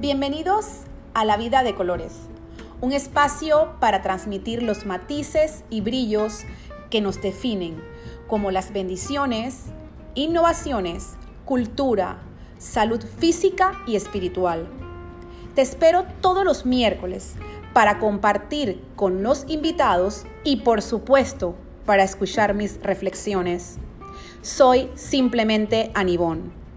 Bienvenidos a La Vida de Colores, un espacio para transmitir los matices y brillos que nos definen, como las bendiciones, innovaciones, cultura, salud física y espiritual. Te espero todos los miércoles para compartir con los invitados y por supuesto para escuchar mis reflexiones. Soy simplemente Anibón